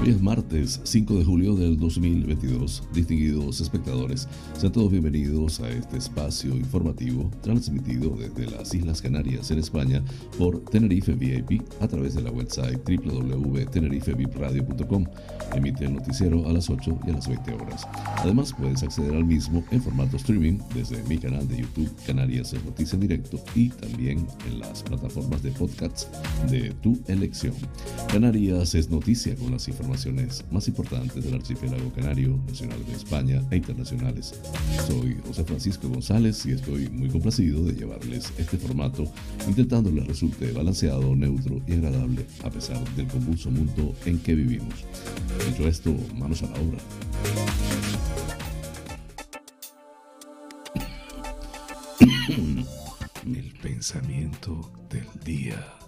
Hoy es martes 5 de julio del 2022. Distinguidos espectadores, sean todos bienvenidos a este espacio informativo transmitido desde las Islas Canarias en España por Tenerife VIP a través de la website www.tenerifevipradio.com. Emite el noticiero a las 8 y a las 20 horas. Además, puedes acceder al mismo en formato streaming desde mi canal de YouTube Canarias es Noticia en Directo y también en las plataformas de podcasts de tu elección. Canarias es noticia con las informaciones informaciones más importantes del archipiélago canario, nacional de España e internacionales. Soy José Francisco González y estoy muy complacido de llevarles este formato, intentando les resulte balanceado, neutro y agradable a pesar del convulso mundo en que vivimos. Dicho esto, manos a la obra. El pensamiento del día.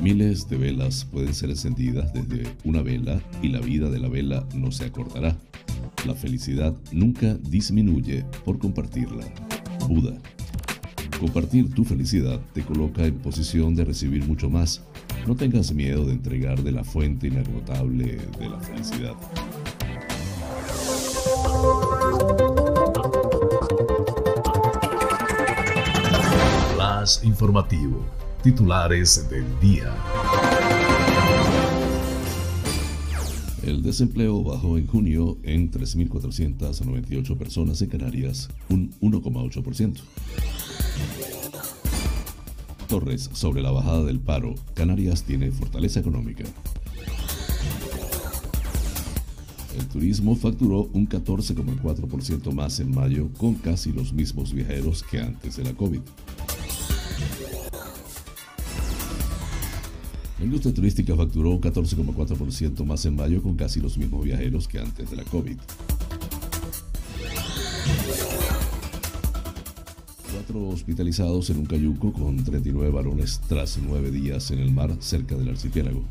Miles de velas pueden ser encendidas desde una vela y la vida de la vela no se acortará. La felicidad nunca disminuye por compartirla. Buda. Compartir tu felicidad te coloca en posición de recibir mucho más. No tengas miedo de entregar de la fuente inagotable de la felicidad. Más informativo titulares del día. El desempleo bajó en junio en 3.498 personas en Canarias, un 1,8%. Torres, sobre la bajada del paro, Canarias tiene fortaleza económica. El turismo facturó un 14,4% más en mayo con casi los mismos viajeros que antes de la COVID. La industria turística facturó un 14,4% más en mayo con casi los mismos viajeros que antes de la COVID. Cuatro hospitalizados en un cayuco con 39 varones tras nueve días en el mar cerca del archipiélago.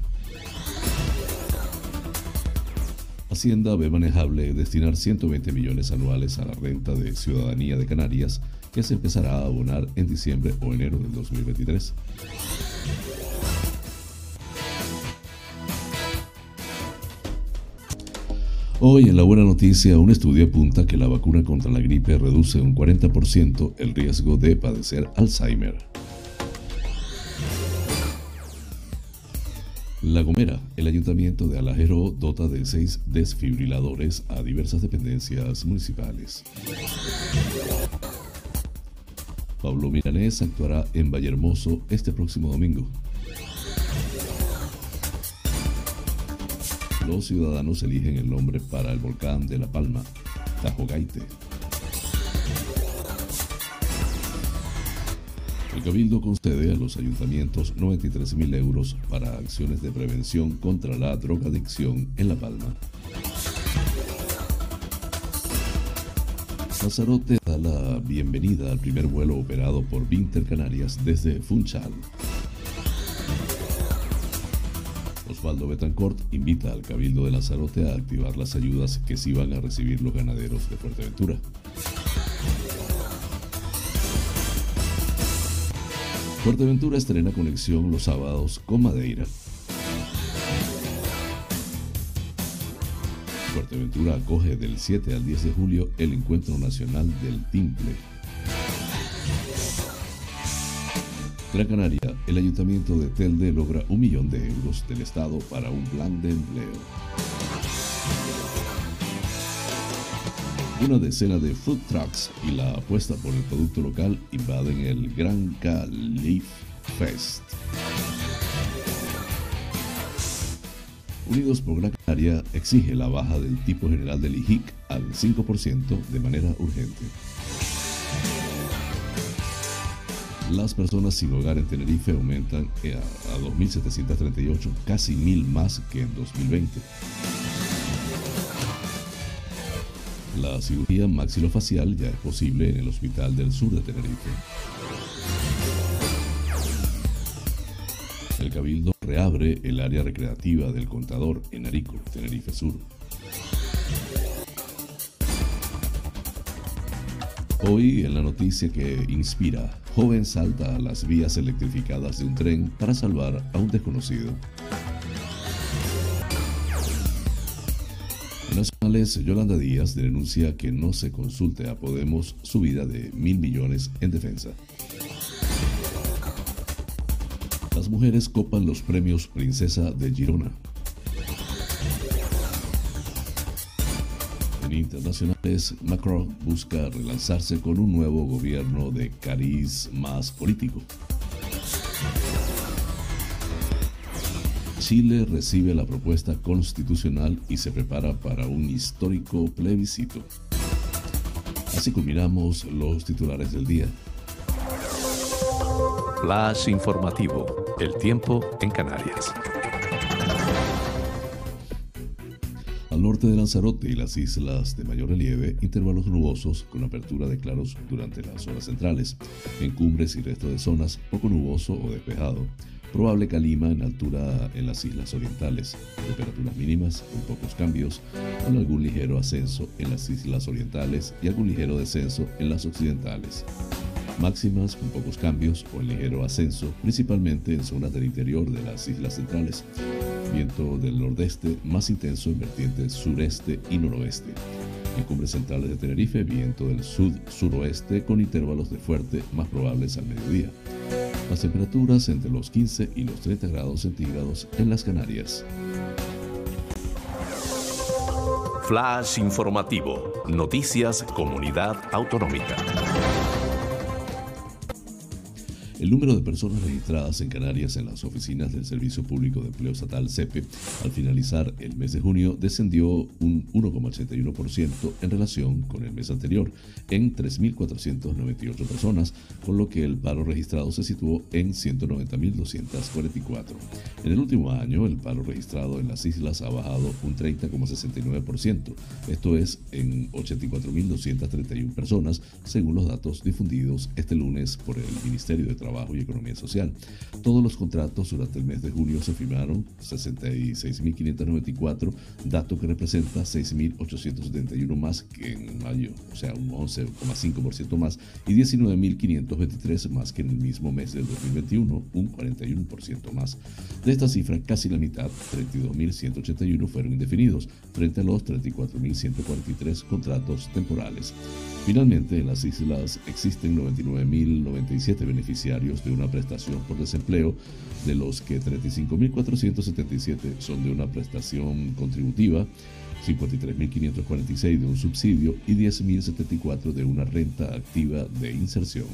Hacienda ve manejable destinar 120 millones anuales a la renta de ciudadanía de Canarias que se empezará a abonar en diciembre o enero del 2023. Hoy en la buena noticia, un estudio apunta que la vacuna contra la gripe reduce un 40% el riesgo de padecer Alzheimer. La Gomera, el ayuntamiento de Alajero dota de seis desfibriladores a diversas dependencias municipales. Pablo Milanés actuará en Vallehermoso este próximo domingo. Los ciudadanos eligen el nombre para el volcán de La Palma, Tajogaite. El Cabildo concede a los ayuntamientos 93 mil euros para acciones de prevención contra la drogadicción en La Palma. Lanzarote da la bienvenida al primer vuelo operado por Vinter Canarias desde Funchal. Osvaldo Betancourt invita al Cabildo de Lanzarote a activar las ayudas que sí van a recibir los ganaderos de Fuerteventura. Fuerteventura estrena conexión los sábados con Madeira. Fuerteventura acoge del 7 al 10 de julio el Encuentro Nacional del Timple Gran Canaria, el ayuntamiento de Telde logra un millón de euros del Estado para un plan de empleo. Una decena de food trucks y la apuesta por el producto local invaden el Gran Leaf Fest. Unidos por Gran Canaria exige la baja del tipo general del IHIC al 5% de manera urgente. Las personas sin hogar en Tenerife aumentan a 2.738, casi mil más que en 2020. La cirugía maxilofacial ya es posible en el Hospital del Sur de Tenerife. El Cabildo reabre el área recreativa del Contador en Arico, Tenerife Sur. Hoy en la noticia que inspira, joven salta a las vías electrificadas de un tren para salvar a un desconocido. Nacionales, Yolanda Díaz denuncia que no se consulte a Podemos subida de mil millones en defensa. Las mujeres copan los premios Princesa de Girona. Internacionales, Macron busca relanzarse con un nuevo gobierno de cariz más político. Chile recibe la propuesta constitucional y se prepara para un histórico plebiscito. Así culminamos los titulares del día. Flash informativo. El tiempo en Canarias. Norte de Lanzarote y las islas de mayor relieve, intervalos nubosos con apertura de claros durante las horas centrales. En cumbres y resto de zonas, poco nuboso o despejado. Probable calima en altura en las islas orientales. Temperaturas mínimas con pocos cambios, con algún ligero ascenso en las islas orientales y algún ligero descenso en las occidentales. Máximas con pocos cambios o en ligero ascenso, principalmente en zonas del interior de las islas centrales. Viento del nordeste más intenso en vertientes sureste y noroeste. En cumbres centrales de Tenerife, viento del sud-suroeste con intervalos de fuerte más probables al mediodía. Las temperaturas entre los 15 y los 30 grados centígrados en las Canarias. Flash informativo. Noticias Comunidad Autonómica. El número de personas registradas en Canarias en las oficinas del Servicio Público de Empleo Estatal CEPE al finalizar el mes de junio descendió un 1,81% en relación con el mes anterior, en 3.498 personas, con lo que el paro registrado se situó en 190.244. En el último año, el paro registrado en las islas ha bajado un 30,69%, esto es en 84.231 personas, según los datos difundidos este lunes por el Ministerio de Trabajo y Economía Social. Todos los contratos durante el mes de julio se firmaron 66.594, dato que representa 6.871 más que en mayo, o sea, un 11,5% más, y 19.523 más que en el mismo mes del 2021, un 41% más. De esta cifra, casi la mitad, 32.181, fueron indefinidos, frente a los 34.143 contratos temporales. Finalmente, en las islas existen 99.097 beneficiarios de una prestación por desempleo, de los que 35.477 son de una prestación contributiva, 53.546 de un subsidio y 10.074 de una renta activa de inserción.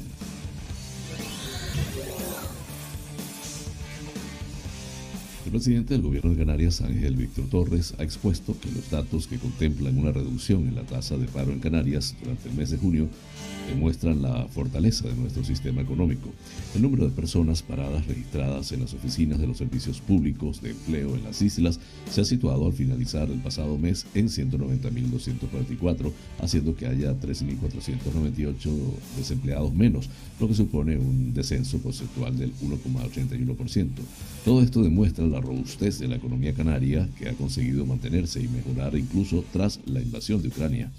Presidente del gobierno de Canarias, Ángel Víctor Torres, ha expuesto que los datos que contemplan una reducción en la tasa de paro en Canarias durante el mes de junio demuestran la fortaleza de nuestro sistema económico. El número de personas paradas registradas en las oficinas de los servicios públicos de empleo en las islas se ha situado al finalizar el pasado mes en 190.244, haciendo que haya 3.498 desempleados menos, lo que supone un descenso porcentual del 1,81%. Todo esto demuestra la robustez de la economía canaria que ha conseguido mantenerse y mejorar incluso tras la invasión de Ucrania.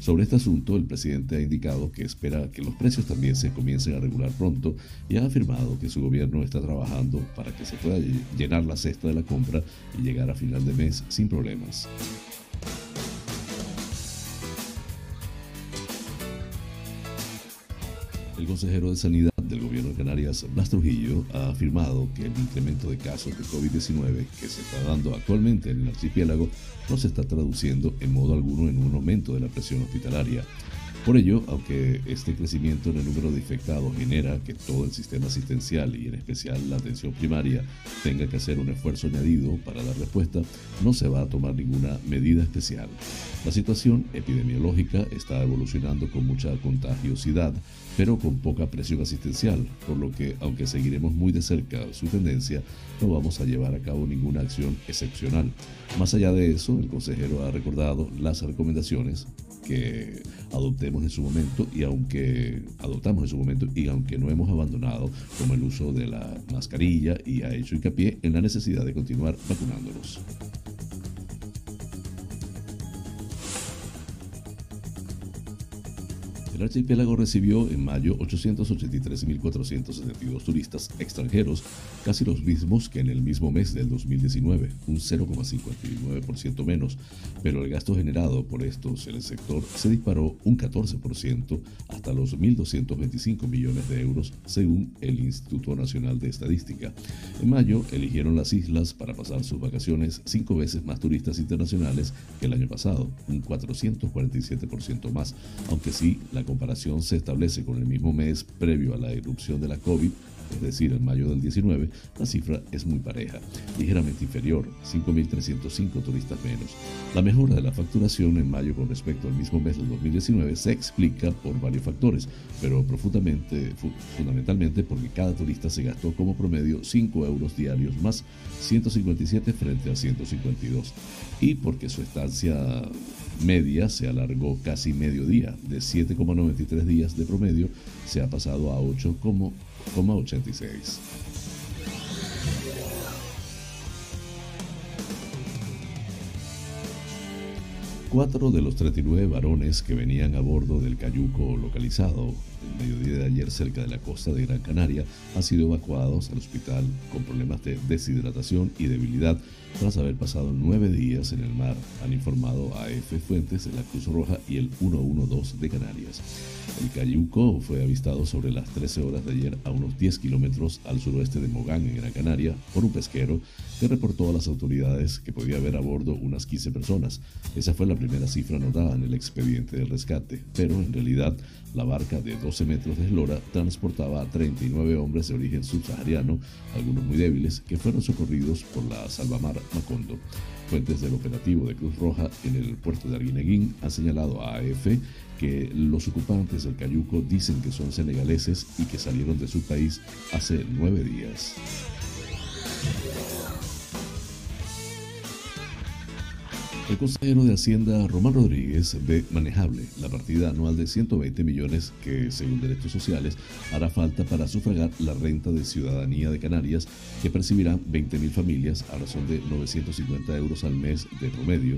Sobre este asunto, el presidente ha indicado que espera que los precios también se comiencen a regular pronto y ha afirmado que su gobierno está trabajando para que se pueda llenar la cesta de la compra y llegar a final de mes sin problemas. El consejero de Sanidad Canarias, Blas Trujillo, ha afirmado que el incremento de casos de COVID-19 que se está dando actualmente en el archipiélago no se está traduciendo en modo alguno en un aumento de la presión hospitalaria. Por ello, aunque este crecimiento en el número de infectados genera que todo el sistema asistencial y en especial la atención primaria tenga que hacer un esfuerzo añadido para dar respuesta, no se va a tomar ninguna medida especial. La situación epidemiológica está evolucionando con mucha contagiosidad, pero con poca presión asistencial, por lo que, aunque seguiremos muy de cerca su tendencia, no vamos a llevar a cabo ninguna acción excepcional. Más allá de eso, el consejero ha recordado las recomendaciones que adoptemos en su momento y aunque adoptamos en su momento y aunque no hemos abandonado como el uso de la mascarilla y ha hecho hincapié en la necesidad de continuar vacunándonos. El archipiélago recibió en mayo 883.472 turistas extranjeros, casi los mismos que en el mismo mes del 2019, un 0,59% menos, pero el gasto generado por estos en el sector se disparó un 14% hasta los 1.225 millones de euros, según el Instituto Nacional de Estadística. En mayo eligieron las islas para pasar sus vacaciones cinco veces más turistas internacionales que el año pasado, un 447% más, aunque sí la comparación se establece con el mismo mes previo a la erupción de la COVID, es decir, en mayo del 19, la cifra es muy pareja, ligeramente inferior, 5.305 turistas menos. La mejora de la facturación en mayo con respecto al mismo mes del 2019 se explica por varios factores, pero profundamente, fundamentalmente porque cada turista se gastó como promedio 5 euros diarios más 157 frente a 152 y porque su estancia media se alargó casi medio día, de 7,93 días de promedio se ha pasado a 8,86. Cuatro de los 39 varones que venían a bordo del cayuco localizado mediodía de ayer cerca de la costa de Gran Canaria han sido evacuados al hospital con problemas de deshidratación y debilidad tras haber pasado nueve días en el mar, han informado a F. Fuentes de la Cruz Roja y el 112 de Canarias. El cayuco fue avistado sobre las 13 horas de ayer a unos 10 kilómetros al suroeste de Mogán, en Gran Canaria, por un pesquero que reportó a las autoridades que podía haber a bordo unas 15 personas. Esa fue la primera cifra anotada en el expediente del rescate, pero en realidad la barca de 12 metros de eslora transportaba a 39 hombres de origen subsahariano, algunos muy débiles, que fueron socorridos por la salvamar Macondo. Fuentes del operativo de Cruz Roja en el puerto de Arguineguín han señalado a AF que los ocupantes del Cayuco dicen que son senegaleses y que salieron de su país hace nueve días. El consejero de Hacienda, Román Rodríguez, ve manejable la partida anual de 120 millones que, según Derechos Sociales, hará falta para sufragar la renta de ciudadanía de Canarias, que percibirán 20.000 familias a razón de 950 euros al mes de promedio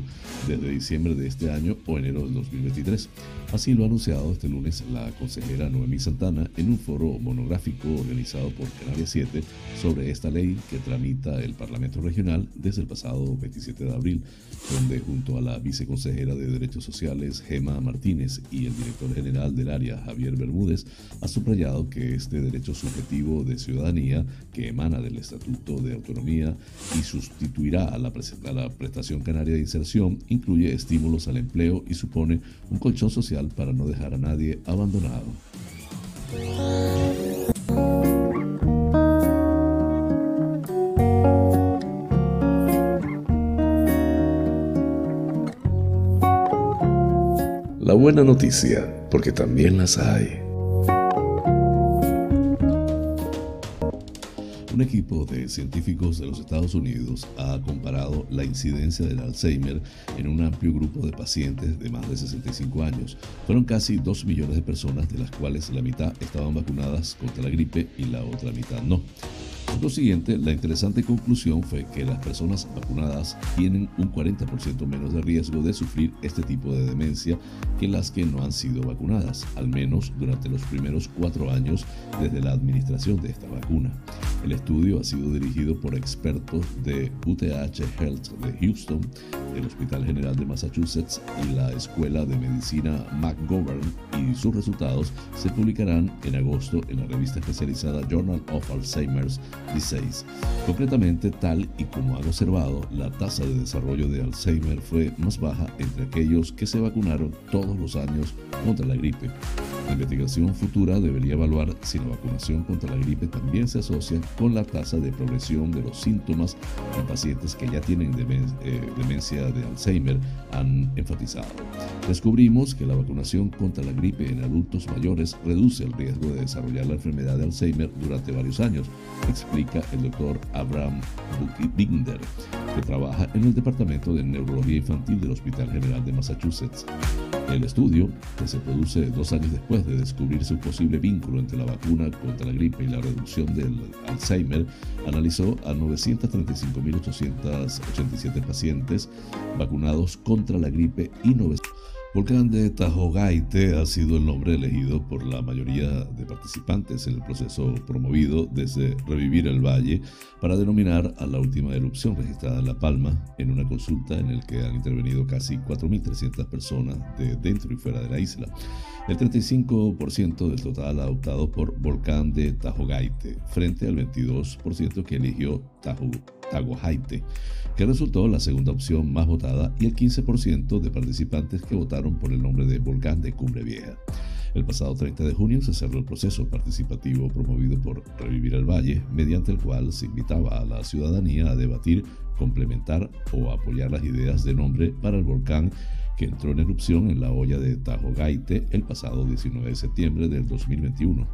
desde diciembre de este año o enero del 2023. Así lo ha anunciado este lunes la consejera Noemí Santana en un foro monográfico organizado por Canarias 7 sobre esta ley que tramita el Parlamento Regional desde el pasado 27 de abril, donde junto a la viceconsejera de Derechos Sociales, Gema Martínez, y el director general del área, Javier Bermúdez, ha subrayado que este derecho subjetivo de ciudadanía, que emana del Estatuto de Autonomía y sustituirá a la, a la prestación canaria de inserción, incluye estímulos al empleo y supone un colchón social para no dejar a nadie abandonado. Buena noticia, porque también las hay. Un equipo de científicos de los Estados Unidos ha comparado la incidencia del Alzheimer en un amplio grupo de pacientes de más de 65 años. Fueron casi 2 millones de personas, de las cuales la mitad estaban vacunadas contra la gripe y la otra mitad no. Por lo siguiente, la interesante conclusión fue que las personas vacunadas tienen un 40% menos de riesgo de sufrir este tipo de demencia que las que no han sido vacunadas, al menos durante los primeros cuatro años desde la administración de esta vacuna. El estudio ha sido dirigido por expertos de UTH Health de Houston, el Hospital General de Massachusetts y la Escuela de Medicina McGovern y sus resultados se publicarán en agosto en la revista especializada Journal of Alzheimer's Disease. Concretamente, tal y como han observado, la tasa de desarrollo de Alzheimer fue más baja entre aquellos que se vacunaron todos los años contra la gripe. La investigación futura debería evaluar si la vacunación contra la gripe también se asocia con la tasa de progresión de los síntomas en pacientes que ya tienen eh, demencia de Alzheimer, han enfatizado. Descubrimos que la vacunación contra la gripe en adultos mayores reduce el riesgo de desarrollar la enfermedad de Alzheimer durante varios años, explica el doctor Abraham Binder, que trabaja en el Departamento de Neurología Infantil del Hospital General de Massachusetts. El estudio, que se produce dos años después de descubrirse un posible vínculo entre la vacuna contra la gripe y la reducción del Alzheimer, analizó a 935.887 pacientes vacunados contra la gripe y 900 Volcán de Tajogaite ha sido el nombre elegido por la mayoría de participantes en el proceso promovido desde Revivir el Valle para denominar a la última erupción registrada en La Palma en una consulta en la que han intervenido casi 4.300 personas de dentro y fuera de la isla. El 35% del total ha optado por Volcán de Tajogaite frente al 22% que eligió Tajogaite que resultó la segunda opción más votada y el 15% de participantes que votaron por el nombre de Volcán de Cumbre Vieja. El pasado 30 de junio se cerró el proceso participativo promovido por Revivir el Valle, mediante el cual se invitaba a la ciudadanía a debatir, complementar o apoyar las ideas de nombre para el volcán que entró en erupción en la olla de Tajogaite el pasado 19 de septiembre del 2021.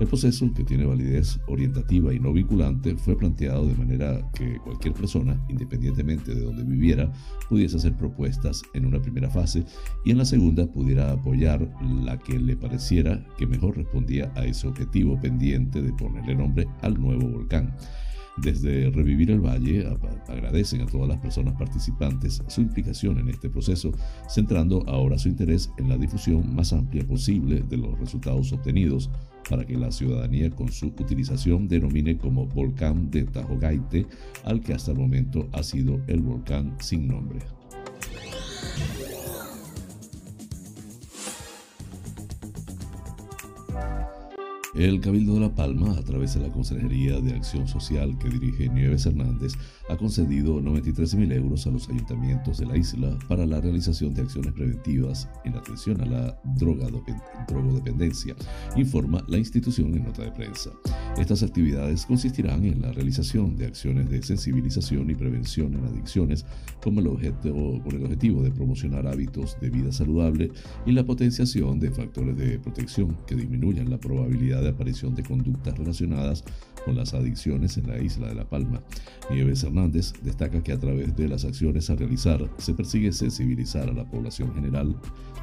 El proceso, que tiene validez orientativa y no vinculante, fue planteado de manera que cualquier persona, independientemente de donde viviera, pudiese hacer propuestas en una primera fase y en la segunda pudiera apoyar la que le pareciera que mejor respondía a ese objetivo pendiente de ponerle nombre al nuevo volcán. Desde Revivir el Valle agradecen a todas las personas participantes su implicación en este proceso, centrando ahora su interés en la difusión más amplia posible de los resultados obtenidos para que la ciudadanía con su utilización denomine como volcán de Tajogaite al que hasta el momento ha sido el volcán sin nombre. El Cabildo de La Palma, a través de la Consejería de Acción Social que dirige Nieves Hernández, ha concedido 93.000 euros a los ayuntamientos de la isla para la realización de acciones preventivas en atención a la drogodependencia, informa la institución en nota de prensa. Estas actividades consistirán en la realización de acciones de sensibilización y prevención en adicciones con el, con el objetivo de promocionar hábitos de vida saludable y la potenciación de factores de protección que disminuyan la probabilidad de aparición de conductas relacionadas con las adicciones en la isla de La Palma. Nieves Hernández destaca que a través de las acciones a realizar se persigue sensibilizar a la población general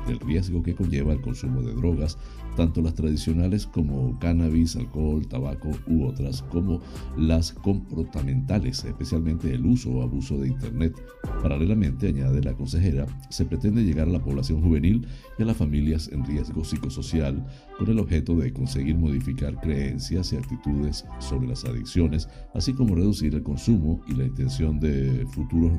del riesgo que conlleva el consumo de drogas, tanto las tradicionales como cannabis, alcohol, tabaco u otras, como las comportamentales, especialmente el uso o abuso de Internet. Paralelamente, añade la consejera, se pretende llegar a la población juvenil y a las familias en riesgo psicosocial con el objeto de conseguir modificar creencias y actitudes sobre las adicciones, así como reducir el consumo y la intención de futuros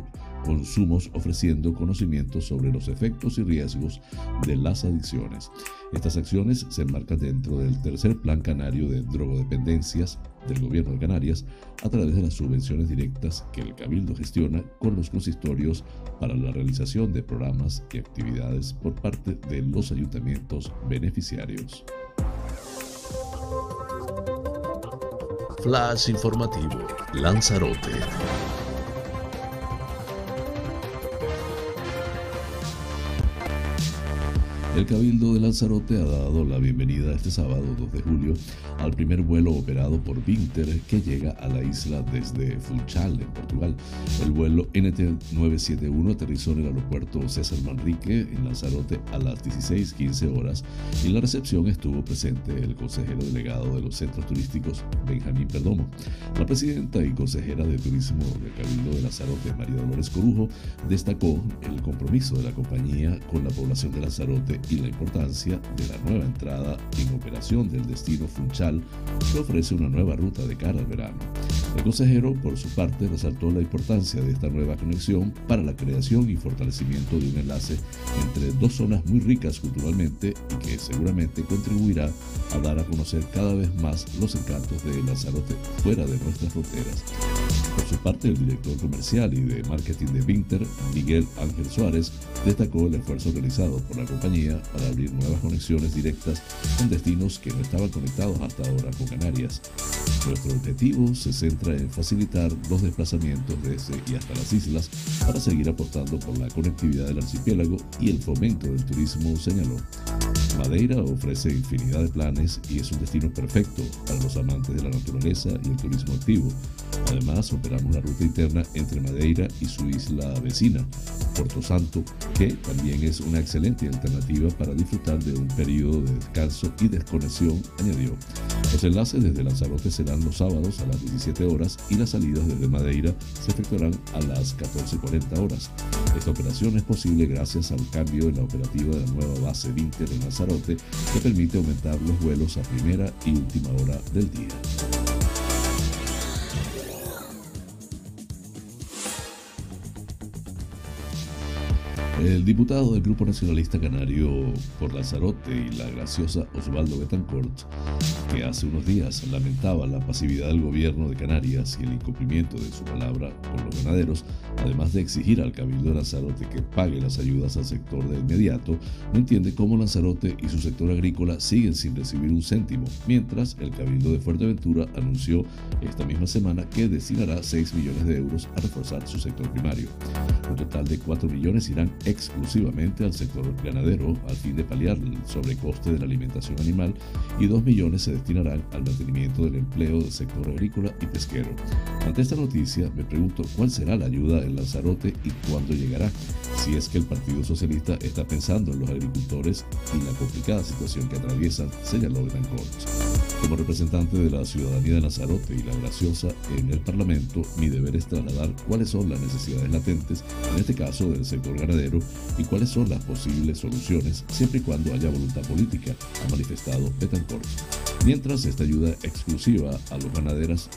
consumos ofreciendo conocimientos sobre los efectos y riesgos de las adicciones. Estas acciones se enmarcan dentro del tercer plan canario de drogodependencias del gobierno de Canarias a través de las subvenciones directas que el Cabildo gestiona con los consistorios para la realización de programas y actividades por parte de los ayuntamientos beneficiarios. Flash informativo, Lanzarote. El Cabildo de Lanzarote ha dado la bienvenida este sábado 2 de julio al primer vuelo operado por Vinter que llega a la isla desde Funchal, en Portugal. El vuelo NT971 aterrizó en el aeropuerto César Manrique en Lanzarote a las 16:15 horas y en la recepción estuvo presente el consejero delegado de los centros turísticos Benjamín Perdomo. La presidenta y consejera de turismo del Cabildo de Lanzarote, María Dolores Corujo, destacó el compromiso de la compañía con la población de Lanzarote y la importancia de la nueva entrada en operación del destino Funchal que ofrece una nueva ruta de cara al verano. El consejero, por su parte, resaltó la importancia de esta nueva conexión para la creación y fortalecimiento de un enlace entre dos zonas muy ricas culturalmente y que seguramente contribuirá a dar a conocer cada vez más los encantos de Lanzarote fuera de nuestras fronteras. Por su parte, el director comercial y de marketing de Vinter, Miguel Ángel Suárez, destacó el esfuerzo realizado por la compañía para abrir nuevas conexiones directas con destinos que no estaban conectados hasta ahora con Canarias. Nuestro objetivo se centra en facilitar los desplazamientos desde y hasta las islas para seguir apostando por la conectividad del archipiélago y el fomento del turismo, señaló. Madeira ofrece infinidad de planes y es un destino perfecto para los amantes de la naturaleza y el turismo activo Además, operamos la ruta interna entre Madeira y su isla vecina, Puerto Santo, que también es una excelente alternativa para disfrutar de un periodo de descanso y desconexión, añadió. Los enlaces desde Lanzarote serán los sábados a las 17 horas y las salidas desde Madeira se efectuarán a las 14.40 horas. Esta operación es posible gracias al cambio en la operativa de la nueva base Vinter en Lanzarote que permite aumentar los vuelos a primera y última hora del día. El diputado del Grupo Nacionalista Canario por Lanzarote y la graciosa Osvaldo Betancourt, que hace unos días lamentaba la pasividad del gobierno de Canarias y el incumplimiento de su palabra con los ganaderos, además de exigir al Cabildo de Lanzarote que pague las ayudas al sector de inmediato, no entiende cómo Lanzarote y su sector agrícola siguen sin recibir un céntimo, mientras el Cabildo de Fuerteventura anunció esta misma semana que destinará 6 millones de euros a reforzar su sector primario. Un total de 4 millones irán exclusivamente al sector ganadero al fin de paliar el sobrecoste de la alimentación animal y 2 millones se destinarán al mantenimiento del empleo del sector agrícola y pesquero. Ante esta noticia me pregunto cuál será la ayuda en Lanzarote y cuándo llegará, si es que el Partido Socialista está pensando en los agricultores y la complicada situación que atraviesan, señaló Betancourt. Como representante de la ciudadanía de Lanzarote y la graciosa en el Parlamento, mi deber es trasladar cuáles son las necesidades latentes, en este caso del sector ganadero, y cuáles son las posibles soluciones, siempre y cuando haya voluntad política, ha manifestado Betancourt. Mientras esta ayuda exclusiva a los, ganaderos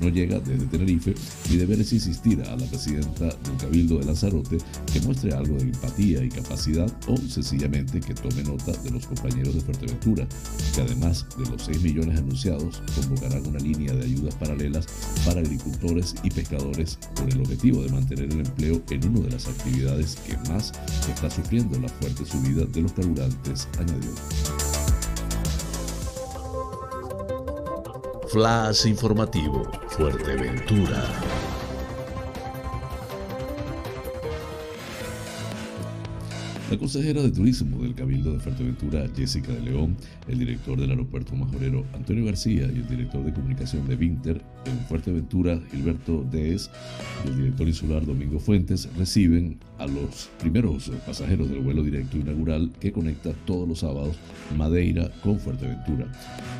no llega desde Tenerife, mi deber es insistir a la presidenta del Cabildo de Lanzarote que muestre algo de empatía y capacidad o sencillamente que tome nota de los compañeros de Fuerteventura, que además de los 6 millones anunciados, convocarán una línea de ayudas paralelas para agricultores y pescadores con el objetivo de mantener el empleo en una de las actividades que más está sufriendo la fuerte subida de los carburantes, añadió. Flash informativo, Fuerteventura. La consejera de Turismo del Cabildo de Fuerteventura, Jessica de León, el director del aeropuerto majorero, Antonio García, y el director de comunicación de Vinter en Fuerteventura, Gilberto Dees, y el director insular, Domingo Fuentes, reciben a los primeros pasajeros del vuelo directo inaugural que conecta todos los sábados Madeira con Fuerteventura.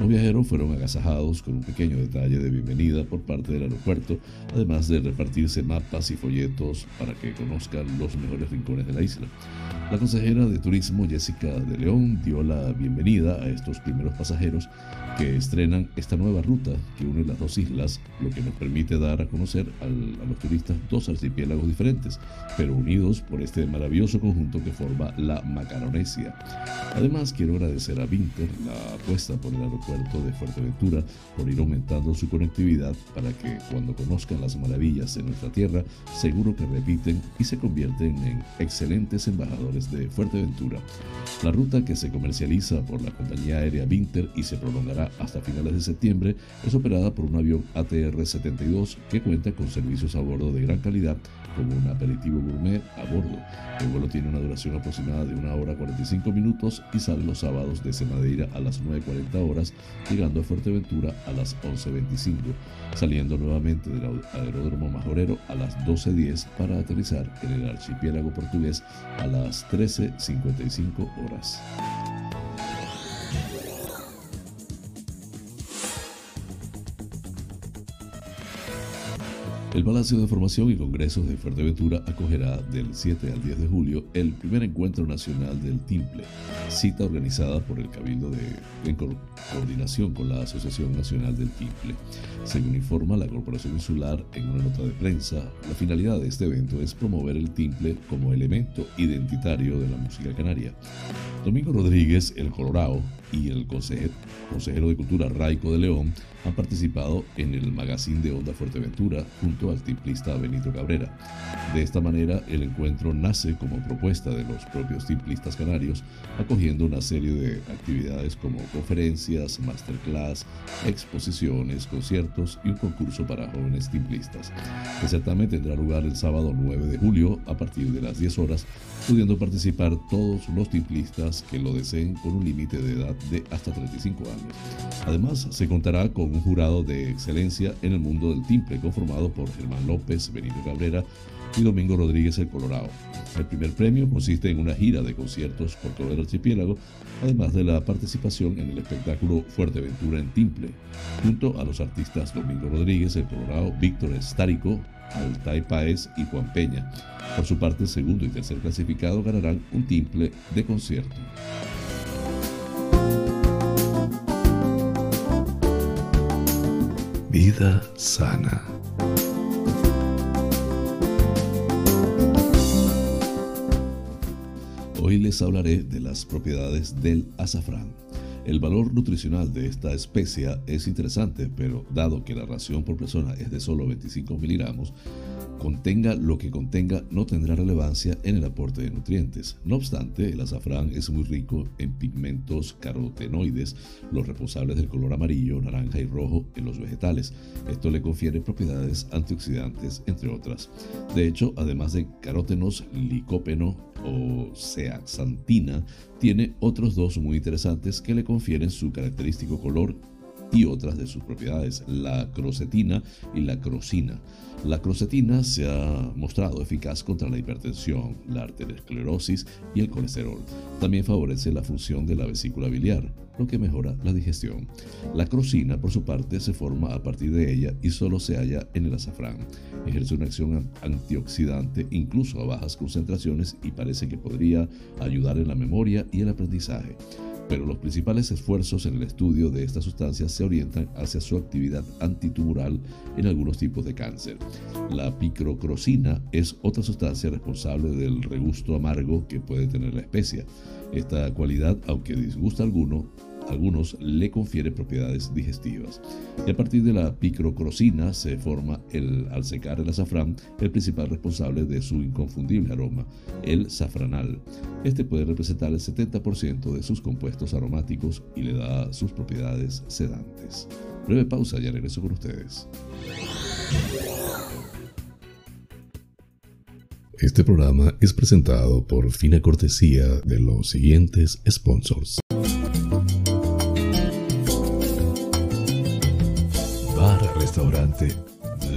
Los viajeros fueron agasajados con un pequeño detalle de bienvenida por parte del aeropuerto, además de repartirse mapas y folletos para que conozcan los mejores rincones de la isla. La consejera de Turismo Jessica de León dio la bienvenida a estos primeros pasajeros que estrenan esta nueva ruta que une las dos islas, lo que nos permite dar a conocer a los turistas dos archipiélagos diferentes, pero unidos por este maravilloso conjunto que forma la Macaronesia. Además, quiero agradecer a Vinter la apuesta por el aeropuerto de Fuerteventura por ir aumentando su conectividad para que cuando conozcan las maravillas de nuestra tierra, seguro que repiten y se convierten en excelentes embajadores de Fuerteventura. La ruta que se comercializa por la compañía aérea Vinter y se prolongará hasta finales de septiembre es operada por un avión ATR-72 que cuenta con servicios a bordo de gran calidad como un aperitivo gourmet a bordo. El vuelo tiene una duración aproximada de 1 hora 45 minutos y sale los sábados desde Madeira a las 9.40 horas, llegando a Fuerteventura a las 11.25, saliendo nuevamente del aeródromo majorero a las 12.10 para aterrizar en el archipiélago portugués a las 13.55 horas. El Palacio de Formación y Congresos de Fuerteventura acogerá del 7 al 10 de julio el primer encuentro nacional del Timple, cita organizada por el Cabildo de, en coordinación con la Asociación Nacional del Timple. Según informa la Corporación Insular en una nota de prensa, la finalidad de este evento es promover el timple como elemento identitario de la música canaria. Domingo Rodríguez, el Colorado, y el consejero, de Cultura Raico de León han participado en el magazine de Onda Fuerteventura junto al timplista Benito Cabrera. De esta manera, el encuentro nace como propuesta de los propios timplistas canarios, acogiendo una serie de actividades como conferencias, masterclass, exposiciones, conciertos y un concurso para jóvenes timplistas. El certamen tendrá lugar el sábado 9 de julio a partir de las 10 horas, pudiendo participar todos los timplistas que lo deseen con un límite de edad de hasta 35 años. Además, se contará con un jurado de excelencia en el mundo del timple conformado por Germán López, Benito Cabrera y Domingo Rodríguez el Colorado. El primer premio consiste en una gira de conciertos por todo el archipiélago, además de la participación en el espectáculo Fuerteventura en Timple, junto a los artistas Domingo Rodríguez el Colorado, Víctor Estárico, Altay Paez y Juan Peña. Por su parte, el segundo y tercer clasificado ganarán un timple de concierto. Vida sana. Hoy les hablaré de las propiedades del azafrán. El valor nutricional de esta especia es interesante, pero dado que la ración por persona es de solo 25 miligramos, contenga lo que contenga no tendrá relevancia en el aporte de nutrientes. No obstante, el azafrán es muy rico en pigmentos carotenoides, los responsables del color amarillo, naranja y rojo en los vegetales. Esto le confiere propiedades antioxidantes, entre otras. De hecho, además de carótenos, licópeno o zeaxantina, tiene otros dos muy interesantes que le confieren su característico color y otras de sus propiedades, la crocetina y la crocina. La crocetina se ha mostrado eficaz contra la hipertensión, la arteriosclerosis y el colesterol. También favorece la función de la vesícula biliar, lo que mejora la digestión. La crocina, por su parte, se forma a partir de ella y solo se halla en el azafrán. Ejerce una acción antioxidante incluso a bajas concentraciones y parece que podría ayudar en la memoria y el aprendizaje pero los principales esfuerzos en el estudio de esta sustancia se orientan hacia su actividad antitumoral en algunos tipos de cáncer. La picrocrocina es otra sustancia responsable del regusto amargo que puede tener la especia. Esta cualidad, aunque disgusta a alguno, algunos le confiere propiedades digestivas. Y a partir de la picrocrocina se forma, al secar el azafrán, el principal responsable de su inconfundible aroma, el safranal. Este puede representar el 70% de sus compuestos aromáticos y le da sus propiedades sedantes. Breve pausa, ya regreso con ustedes. Este programa es presentado por fina cortesía de los siguientes sponsors.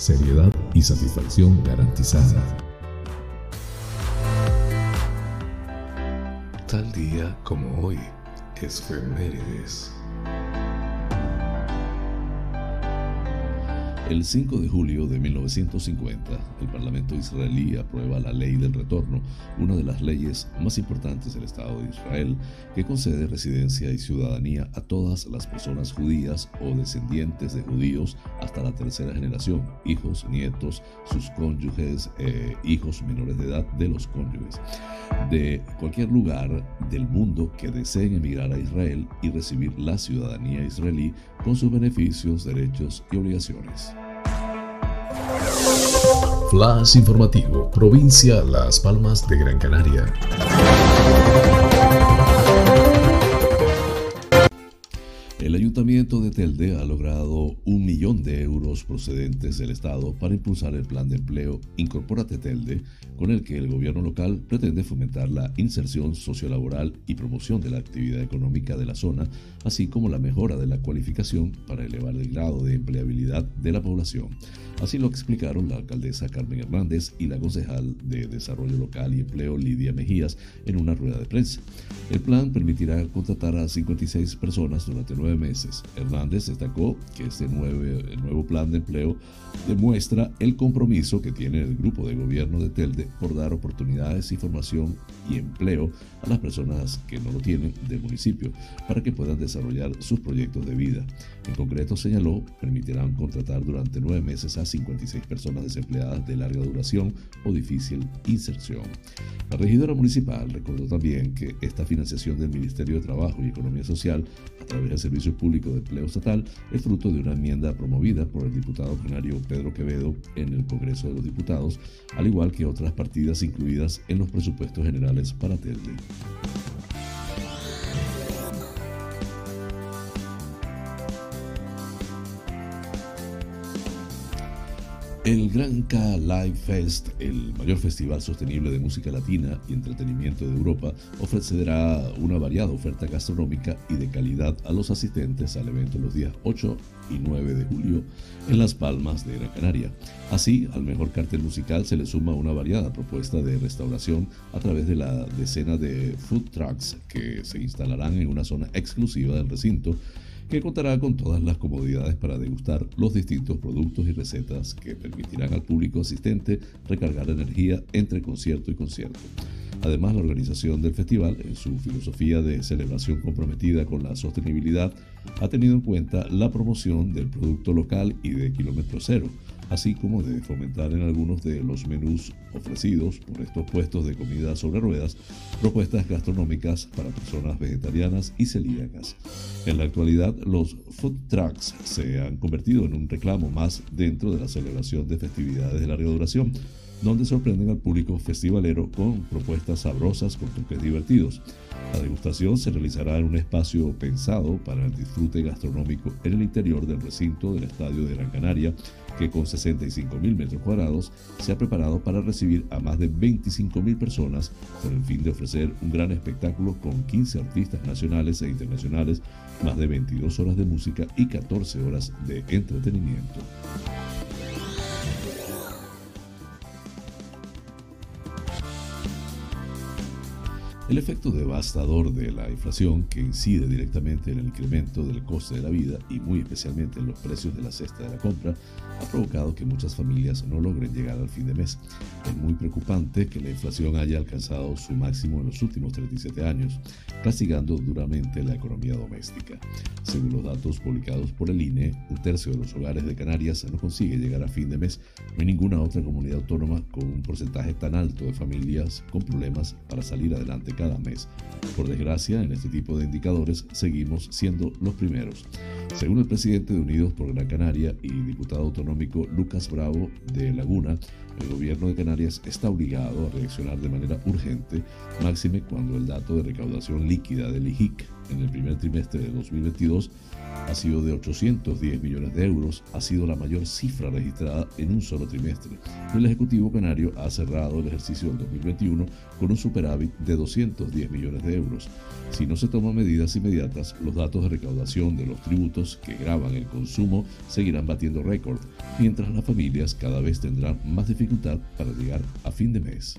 seriedad y satisfacción garantizada. Tal día como hoy es Femérides. El 5 de julio de 1950, el Parlamento israelí aprueba la Ley del Retorno, una de las leyes más importantes del Estado de Israel, que concede residencia y ciudadanía a todas las personas judías o descendientes de judíos hasta la tercera generación, hijos, nietos, sus cónyuges, eh, hijos menores de edad de los cónyuges, de cualquier lugar del mundo que deseen emigrar a Israel y recibir la ciudadanía israelí con sus beneficios, derechos y obligaciones. Flash informativo, provincia Las Palmas de Gran Canaria. El Ayuntamiento de Telde ha logrado un millón de euros procedentes del Estado para impulsar el plan de empleo Incorpórate Telde, con el que el gobierno local pretende fomentar la inserción sociolaboral y promoción de la actividad económica de la zona, así como la mejora de la cualificación para elevar el grado de empleabilidad de la población. Así lo explicaron la alcaldesa Carmen Hernández y la concejal de Desarrollo Local y Empleo Lidia Mejías en una rueda de prensa. El plan permitirá contratar a 56 personas durante nueve meses. Hernández destacó que este nuevo plan de empleo demuestra el compromiso que tiene el grupo de gobierno de Telde por dar oportunidades, información y empleo a las personas que no lo tienen del municipio para que puedan desarrollar sus proyectos de vida. En concreto, señaló, permitirán contratar durante nueve meses a 56 personas desempleadas de larga duración o difícil inserción. La regidora municipal recordó también que esta financiación del Ministerio de Trabajo y Economía Social a través del Servicio Público de Empleo Estatal es fruto de una enmienda promovida por el diputado canario Pedro Quevedo en el Congreso de los Diputados, al igual que otras partidas incluidas en los presupuestos generales para Telde. El Gran K Live Fest, el mayor festival sostenible de música latina y entretenimiento de Europa, ofrecerá una variada oferta gastronómica y de calidad a los asistentes al evento los días 8 y 9 de julio en Las Palmas de Gran Canaria. Así, al mejor cartel musical se le suma una variada propuesta de restauración a través de la decena de food trucks que se instalarán en una zona exclusiva del recinto que contará con todas las comodidades para degustar los distintos productos y recetas que permitirán al público asistente recargar energía entre concierto y concierto. Además, la organización del festival, en su filosofía de celebración comprometida con la sostenibilidad, ha tenido en cuenta la promoción del producto local y de kilómetro cero, así como de fomentar en algunos de los menús ofrecidos por estos puestos de comida sobre ruedas propuestas gastronómicas para personas vegetarianas y celíacas. En la actualidad, los food trucks se han convertido en un reclamo más dentro de la celebración de festividades de larga duración, donde sorprenden al público festivalero con propuestas sabrosas con toques divertidos. La degustación se realizará en un espacio pensado para el disfrute gastronómico en el interior del recinto del Estadio de Gran Canaria, que con 65.000 metros cuadrados se ha preparado para recibir a más de 25.000 personas con el fin de ofrecer un gran espectáculo con 15 artistas nacionales e internacionales, más de 22 horas de música y 14 horas de entretenimiento. El efecto devastador de la inflación, que incide directamente en el incremento del coste de la vida y muy especialmente en los precios de la cesta de la compra, ha provocado que muchas familias no logren llegar al fin de mes. Es muy preocupante que la inflación haya alcanzado su máximo en los últimos 37 años, castigando duramente la economía doméstica. Según los datos publicados por el INE, un tercio de los hogares de Canarias no consigue llegar a fin de mes. No hay ninguna otra comunidad autónoma con un porcentaje tan alto de familias con problemas para salir adelante cada mes. Por desgracia, en este tipo de indicadores seguimos siendo los primeros. Según el presidente de Unidos por Gran Canaria y diputado autonómico Lucas Bravo de Laguna, el gobierno de Canarias está obligado a reaccionar de manera urgente, máxime cuando el dato de recaudación líquida del IJIC en el primer trimestre de 2022 ha sido de 810 millones de euros, ha sido la mayor cifra registrada en un solo trimestre. El Ejecutivo Canario ha cerrado el ejercicio del 2021 con un superávit de 210 millones de euros. Si no se toman medidas inmediatas, los datos de recaudación de los tributos que graban el consumo seguirán batiendo récord, mientras las familias cada vez tendrán más dificultad para llegar a fin de mes.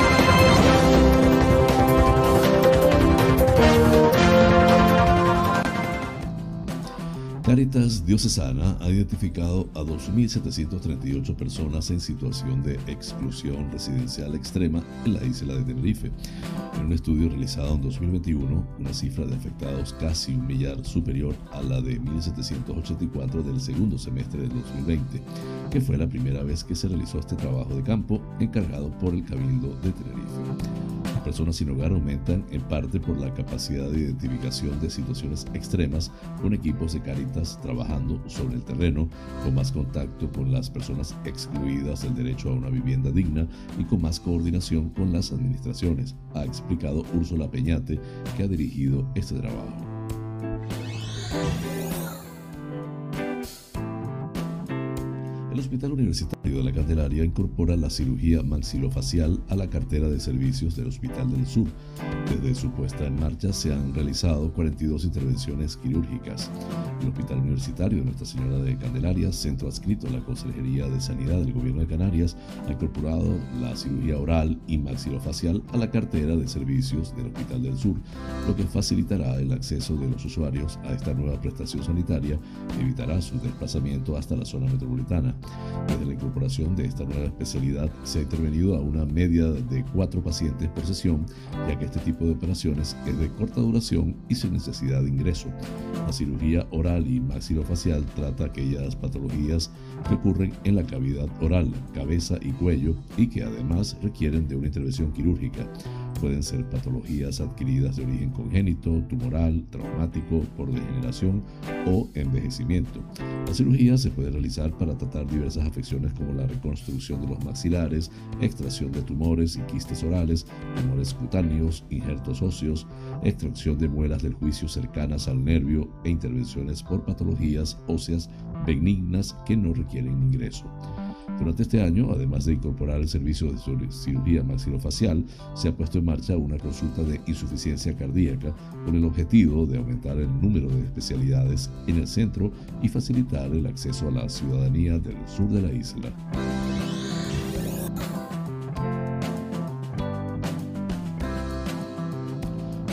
Caritas Diocesana ha identificado a 2.738 personas en situación de exclusión residencial extrema en la isla de Tenerife. En un estudio realizado en 2021, una cifra de afectados casi un millar superior a la de 1.784 del segundo semestre del 2020, que fue la primera vez que se realizó este trabajo de campo encargado por el Cabildo de Tenerife personas sin hogar aumentan en parte por la capacidad de identificación de situaciones extremas con equipos de Caritas trabajando sobre el terreno, con más contacto con las personas excluidas del derecho a una vivienda digna y con más coordinación con las administraciones, ha explicado Úrsula Peñate, que ha dirigido este trabajo. Hospital Universitario de la Candelaria incorpora la cirugía maxilofacial a la cartera de servicios del Hospital del Sur. Desde su puesta en marcha se han realizado 42 intervenciones quirúrgicas. El Hospital Universitario de Nuestra Señora de Candelaria, centro adscrito a la Consejería de Sanidad del Gobierno de Canarias, ha incorporado la cirugía oral y maxilofacial a la cartera de servicios del Hospital del Sur, lo que facilitará el acceso de los usuarios a esta nueva prestación sanitaria y evitará su desplazamiento hasta la zona metropolitana. Desde la incorporación de esta nueva especialidad se ha intervenido a una media de cuatro pacientes por sesión, ya que este tipo de operaciones es de corta duración y sin necesidad de ingreso. La cirugía oral y maxilofacial trata aquellas patologías que ocurren en la cavidad oral, cabeza y cuello y que además requieren de una intervención quirúrgica. Pueden ser patologías adquiridas de origen congénito, tumoral, traumático, por degeneración o envejecimiento. La cirugía se puede realizar para tratar diversas afecciones como la reconstrucción de los maxilares, extracción de tumores y quistes orales, tumores cutáneos, injertos óseos, extracción de muelas del juicio cercanas al nervio e intervenciones por patologías óseas benignas que no requieren ingreso. Durante este año, además de incorporar el servicio de cirugía maxilofacial, se ha puesto en marcha una consulta de insuficiencia cardíaca con el objetivo de aumentar el número de especialidades en el centro y facilitar el acceso a la ciudadanía del sur de la isla.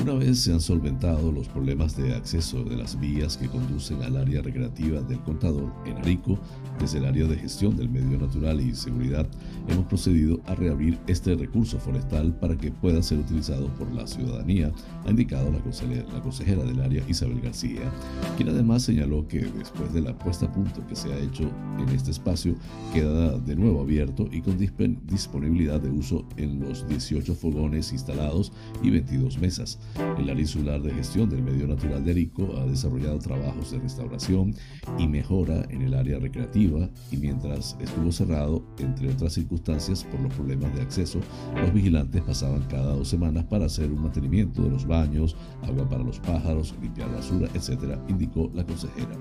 Una vez se han solventado los problemas de acceso de las vías que conducen al área recreativa del contador en Arico, desde el área de gestión del medio natural y seguridad, hemos procedido a reabrir este recurso forestal para que pueda ser utilizado por la ciudadanía, ha indicado la consejera, la consejera del área Isabel García, quien además señaló que después de la puesta a punto que se ha hecho en este espacio, queda de nuevo abierto y con disponibilidad de uso en los 18 fogones instalados y 22 mesas. El área insular de gestión del medio natural de Arico ha desarrollado trabajos de restauración y mejora en el área recreativa y mientras estuvo cerrado, entre otras circunstancias, por los problemas de acceso, los vigilantes pasaban cada dos semanas para hacer un mantenimiento de los baños, agua para los pájaros, limpiar basura, etc., indicó la consejera.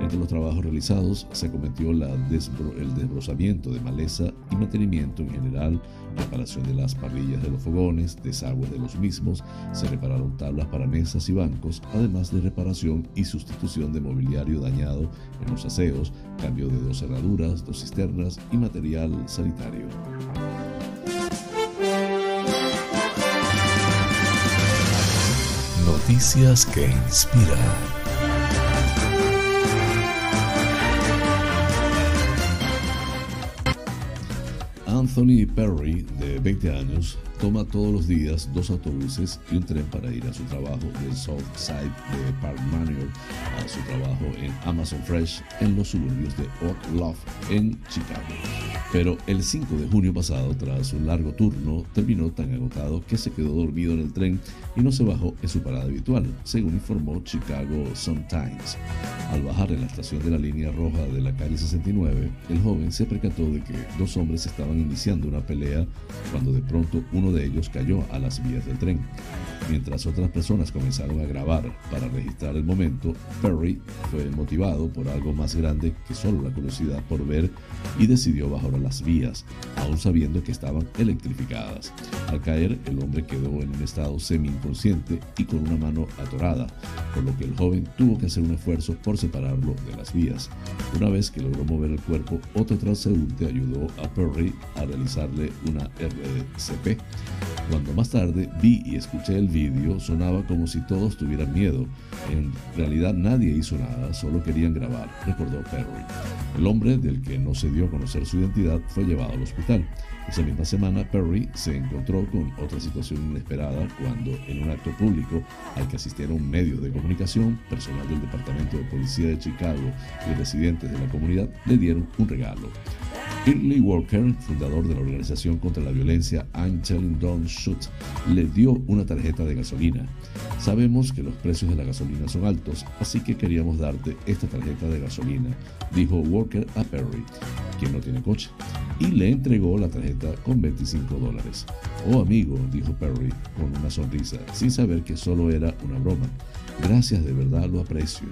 Entre los trabajos realizados se cometió el desbrozamiento de maleza y mantenimiento en general, reparación de las parrillas de los fogones, desagües de los mismos, se repararon tablas para mesas y bancos, además de reparación y sustitución de mobiliario dañado en los aseos, cambio de dos cerraduras, dos cisternas y material sanitario. Noticias que inspiran. Anthony Perry, de 20 años, toma todos los días dos autobuses y un tren para ir a su trabajo del South Side de Park Manor a su trabajo en Amazon Fresh en los suburbios de Oak Bluff en Chicago. Pero el 5 de junio pasado, tras un largo turno, terminó tan agotado que se quedó dormido en el tren y no se bajó en su parada habitual, según informó Chicago Sun-Times. Al bajar en la estación de la línea roja de la calle 69, el joven se percató de que dos hombres estaban iniciando una pelea cuando de pronto uno de ellos cayó a las vías del tren. Mientras otras personas comenzaron a grabar para registrar el momento, Perry fue motivado por algo más grande que solo la curiosidad por ver y decidió bajar a las vías, aún sabiendo que estaban electrificadas. Al caer, el hombre quedó en un estado semi-inconsciente y con una mano atorada, por lo que el joven tuvo que hacer un esfuerzo por separarlo de las vías. Una vez que logró mover el cuerpo, otro transeúnte ayudó a Perry a realizarle una RCP. Cuando más tarde vi y escuché el vídeo, sonaba como si todos tuvieran miedo. En realidad nadie hizo nada, solo querían grabar, recordó Perry. El hombre, del que no se dio a conocer su identidad, fue llevado al hospital. Esa misma semana, Perry se encontró con otra situación inesperada cuando, en un acto público al que asistieron medios de comunicación, personal del Departamento de Policía de Chicago y residentes de la comunidad le dieron un regalo. Kirley Walker, fundador de la organización contra la violencia Telling Don't Shoot, le dio una tarjeta de gasolina. Sabemos que los precios de la gasolina son altos, así que queríamos darte esta tarjeta de gasolina, dijo Walker a Perry, quien no tiene coche, y le entregó la tarjeta con 25 dólares. Oh amigo, dijo Perry con una sonrisa, sin saber que solo era una broma. Gracias, de verdad lo aprecio.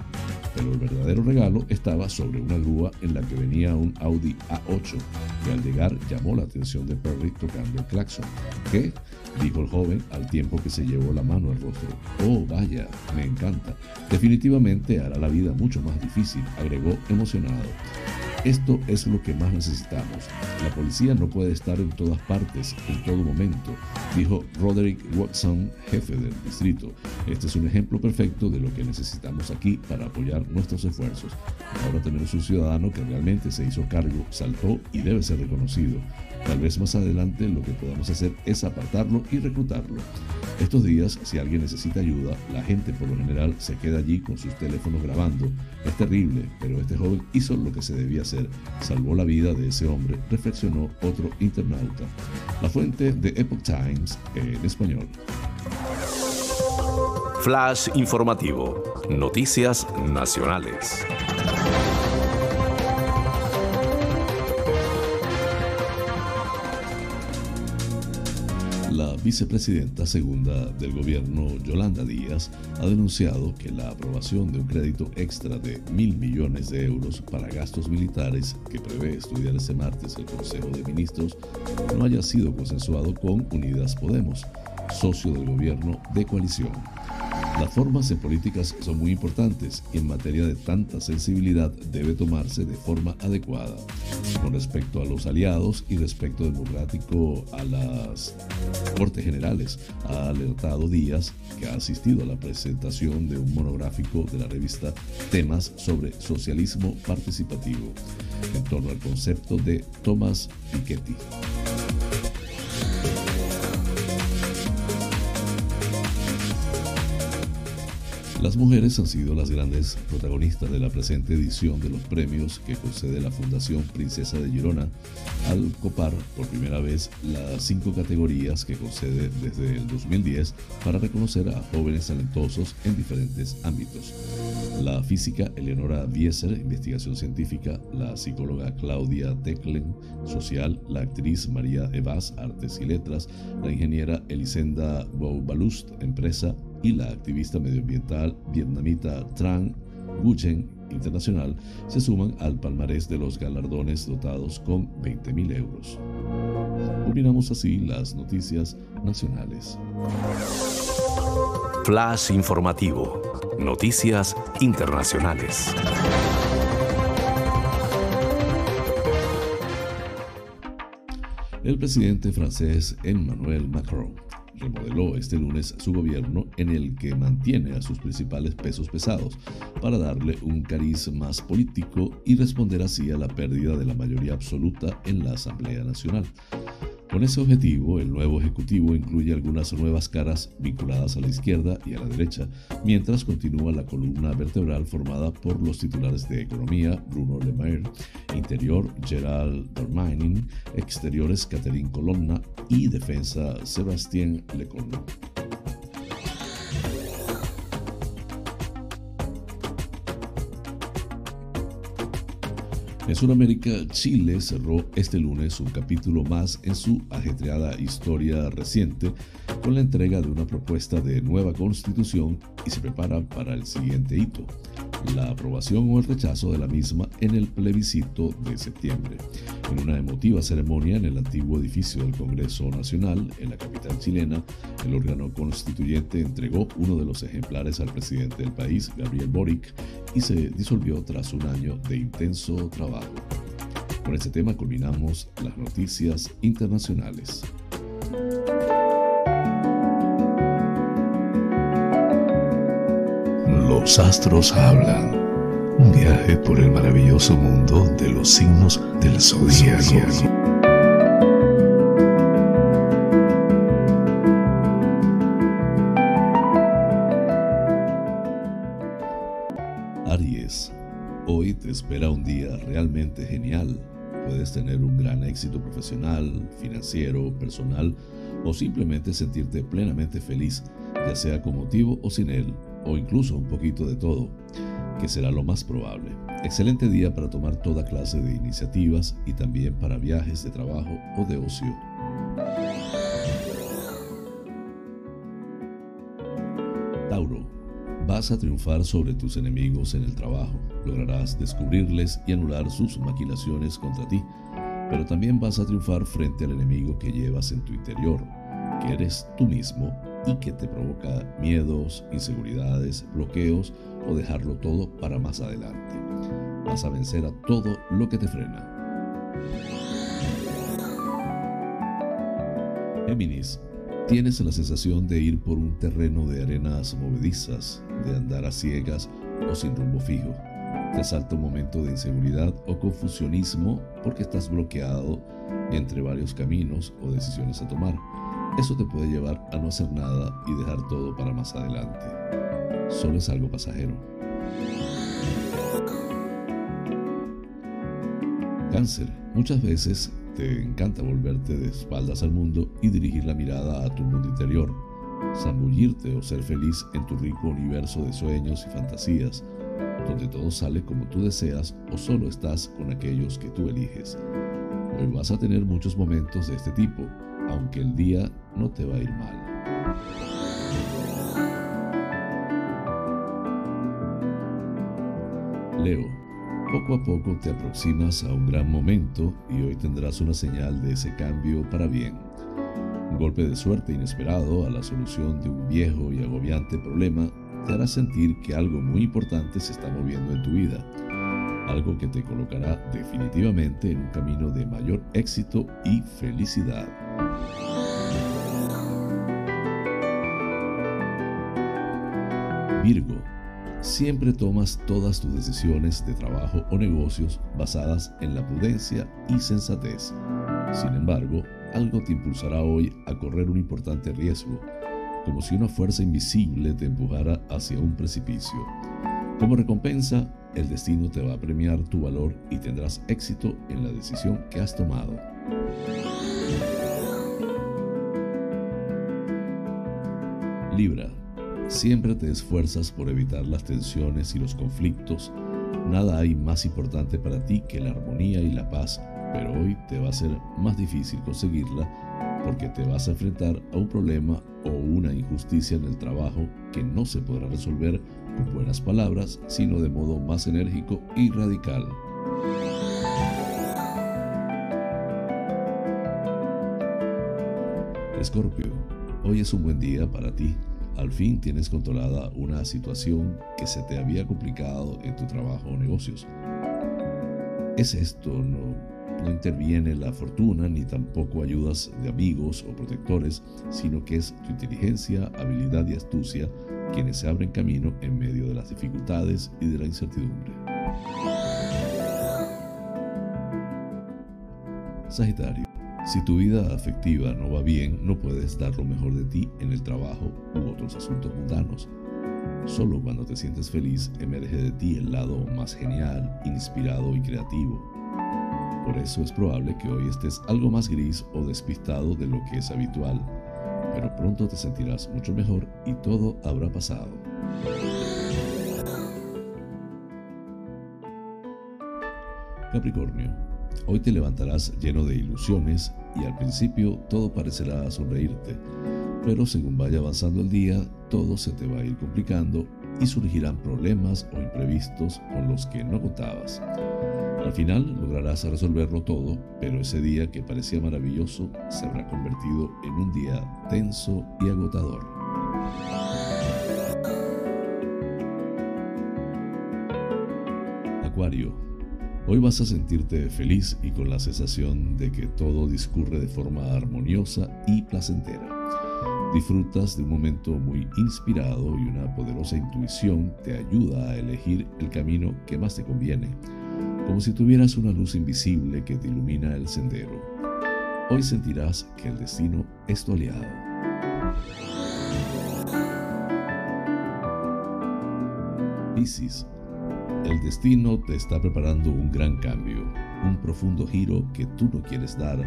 Pero el verdadero regalo estaba sobre una grúa en la que venía un Audi A8, que al llegar llamó la atención de Perry tocando el claxon. ¿Qué? dijo el joven al tiempo que se llevó la mano al rostro. Oh, vaya, me encanta. Definitivamente hará la vida mucho más difícil, agregó emocionado. Esto es lo que más necesitamos. La policía no puede estar en todas partes, en todo momento, dijo Roderick Watson, jefe del distrito. Este es un ejemplo perfecto de lo que necesitamos aquí para apoyar nuestros esfuerzos. Ahora tenemos un ciudadano que realmente se hizo cargo, saltó y debe ser reconocido. Tal vez más adelante lo que podamos hacer es apartarlo y reclutarlo. Estos días, si alguien necesita ayuda, la gente por lo general se queda allí con sus teléfonos grabando. Es terrible, pero este joven hizo lo que se debía hacer. Salvó la vida de ese hombre, reflexionó otro internauta. La fuente de Epoch Times en español. Flash informativo. Noticias nacionales. Vicepresidenta segunda del gobierno, Yolanda Díaz, ha denunciado que la aprobación de un crédito extra de mil millones de euros para gastos militares que prevé estudiar este martes el Consejo de Ministros no haya sido consensuado con Unidas Podemos, socio del gobierno de coalición. Las formas en políticas son muy importantes y en materia de tanta sensibilidad debe tomarse de forma adecuada. Con respecto a los aliados y respecto democrático a las Cortes Generales, ha alertado Díaz, que ha asistido a la presentación de un monográfico de la revista Temas sobre Socialismo Participativo, en torno al concepto de Thomas Piketty. Las mujeres han sido las grandes protagonistas de la presente edición de los premios que concede la Fundación Princesa de Girona al copar por primera vez las cinco categorías que concede desde el 2010 para reconocer a jóvenes talentosos en diferentes ámbitos. La física Eleonora Wieser, investigación científica, la psicóloga Claudia Declen, social, la actriz María Evas, artes y letras, la ingeniera Elisenda Boubalust, empresa, y la activista medioambiental vietnamita Tran Nguyen Internacional se suman al palmarés de los galardones dotados con 20.000 euros. Culminamos así las noticias nacionales. Flash informativo. Noticias internacionales. El presidente francés Emmanuel Macron remodeló este lunes su gobierno en el que mantiene a sus principales pesos pesados para darle un cariz más político y responder así a la pérdida de la mayoría absoluta en la Asamblea Nacional. Con ese objetivo, el nuevo Ejecutivo incluye algunas nuevas caras vinculadas a la izquierda y a la derecha, mientras continúa la columna vertebral formada por los titulares de Economía, Bruno Le Maire, Interior, Gerald Darmanin, Exteriores, Catherine Colonna y Defensa, Sébastien Lecornu. En Sudamérica, Chile cerró este lunes un capítulo más en su ajetreada historia reciente con la entrega de una propuesta de nueva constitución y se prepara para el siguiente hito, la aprobación o el rechazo de la misma en el plebiscito de septiembre. En una emotiva ceremonia en el antiguo edificio del Congreso Nacional, en la capital chilena, el órgano constituyente entregó uno de los ejemplares al presidente del país, Gabriel Boric, y se disolvió tras un año de intenso trabajo. Con este tema culminamos las noticias internacionales. Los astros hablan. Un viaje por el maravilloso mundo de los signos del zodiaco. Tener un gran éxito profesional, financiero, personal o simplemente sentirte plenamente feliz, ya sea con motivo o sin él o incluso un poquito de todo, que será lo más probable. Excelente día para tomar toda clase de iniciativas y también para viajes de trabajo o de ocio. Tauro, vas a triunfar sobre tus enemigos en el trabajo, lograrás descubrirles y anular sus maquinaciones contra ti, pero también vas a triunfar frente al enemigo que llevas en tu interior, que eres tú mismo y que te provoca miedos, inseguridades, bloqueos o dejarlo todo para más adelante. Vas a vencer a todo lo que te frena. Géminis, tienes la sensación de ir por un terreno de arenas movedizas, de andar a ciegas o sin rumbo fijo. Te salta un momento de inseguridad o confusionismo porque estás bloqueado entre varios caminos o decisiones a tomar. Eso te puede llevar a no hacer nada y dejar todo para más adelante. Solo es algo pasajero. Cáncer. Muchas veces te encanta volverte de espaldas al mundo y dirigir la mirada a tu mundo interior, zambullirte o ser feliz en tu rico universo de sueños y fantasías, donde todo sale como tú deseas o solo estás con aquellos que tú eliges. Hoy vas a tener muchos momentos de este tipo, aunque el día no te va a ir mal. Leo, poco a poco te aproximas a un gran momento y hoy tendrás una señal de ese cambio para bien. Un golpe de suerte inesperado a la solución de un viejo y agobiante problema te hará sentir que algo muy importante se está moviendo en tu vida, algo que te colocará definitivamente en un camino de mayor éxito y felicidad. Virgo, siempre tomas todas tus decisiones de trabajo o negocios basadas en la prudencia y sensatez. Sin embargo, algo te impulsará hoy a correr un importante riesgo, como si una fuerza invisible te empujara hacia un precipicio. Como recompensa, el destino te va a premiar tu valor y tendrás éxito en la decisión que has tomado. Libra, siempre te esfuerzas por evitar las tensiones y los conflictos. Nada hay más importante para ti que la armonía y la paz, pero hoy te va a ser más difícil conseguirla porque te vas a enfrentar a un problema o una injusticia en el trabajo que no se podrá resolver con buenas palabras, sino de modo más enérgico y radical. Escorpio, hoy es un buen día para ti. Al fin tienes controlada una situación que se te había complicado en tu trabajo o negocios. ¿Es esto? No, no interviene la fortuna ni tampoco ayudas de amigos o protectores, sino que es tu inteligencia, habilidad y astucia quienes se abren camino en medio de las dificultades y de la incertidumbre. Sagitario, si tu vida afectiva no va bien, no puedes dar lo mejor de ti en el trabajo u otros asuntos mundanos. Solo cuando te sientes feliz emerge de ti el lado más genial, inspirado y creativo por eso es probable que hoy estés algo más gris o despistado de lo que es habitual, pero pronto te sentirás mucho mejor y todo habrá pasado. Capricornio, hoy te levantarás lleno de ilusiones y al principio todo parecerá sonreírte, pero según vaya avanzando el día, todo se te va a ir complicando y surgirán problemas o imprevistos con los que no contabas. Al final lograrás resolverlo todo, pero ese día que parecía maravilloso se habrá convertido en un día tenso y agotador. Acuario, hoy vas a sentirte feliz y con la sensación de que todo discurre de forma armoniosa y placentera. Disfrutas de un momento muy inspirado y una poderosa intuición te ayuda a elegir el camino que más te conviene como si tuvieras una luz invisible que te ilumina el sendero. Hoy sentirás que el destino es tu aliado. Piscis, el destino te está preparando un gran cambio, un profundo giro que tú no quieres dar,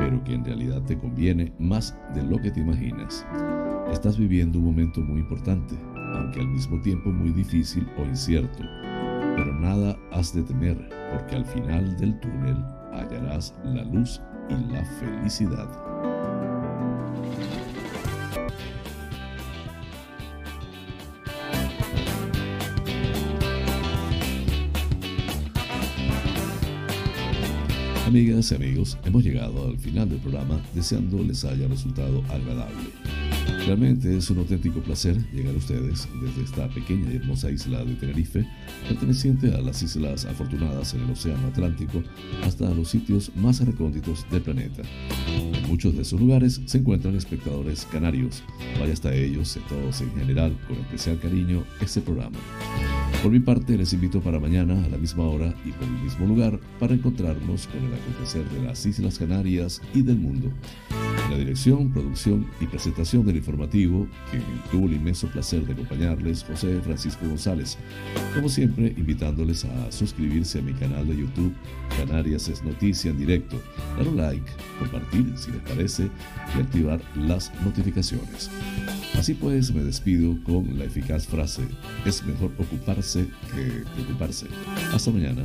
pero que en realidad te conviene más de lo que te imaginas. Estás viviendo un momento muy importante, aunque al mismo tiempo muy difícil o incierto pero nada has de temer, porque al final del túnel hallarás la luz y la felicidad. Amigas y amigos, hemos llegado al final del programa deseando les haya resultado agradable. Realmente es un auténtico placer llegar a ustedes desde esta pequeña y hermosa isla de Tenerife, perteneciente a las Islas Afortunadas en el Océano Atlántico, hasta los sitios más recónditos del planeta. En muchos de esos lugares se encuentran espectadores canarios. Vaya hasta ellos, y todos en general, con especial cariño, este programa. Por mi parte, les invito para mañana a la misma hora y por el mismo lugar para encontrarnos con el acontecer de las Islas Canarias y del mundo. La dirección, producción y presentación del informativo, que tuvo el inmenso placer de acompañarles, José Francisco González. Como siempre, invitándoles a suscribirse a mi canal de YouTube, Canarias es Noticia en Directo, dar un like, compartir si les parece y activar las notificaciones. Así pues, me despido con la eficaz frase, es mejor ocuparse que preocuparse. Hasta mañana.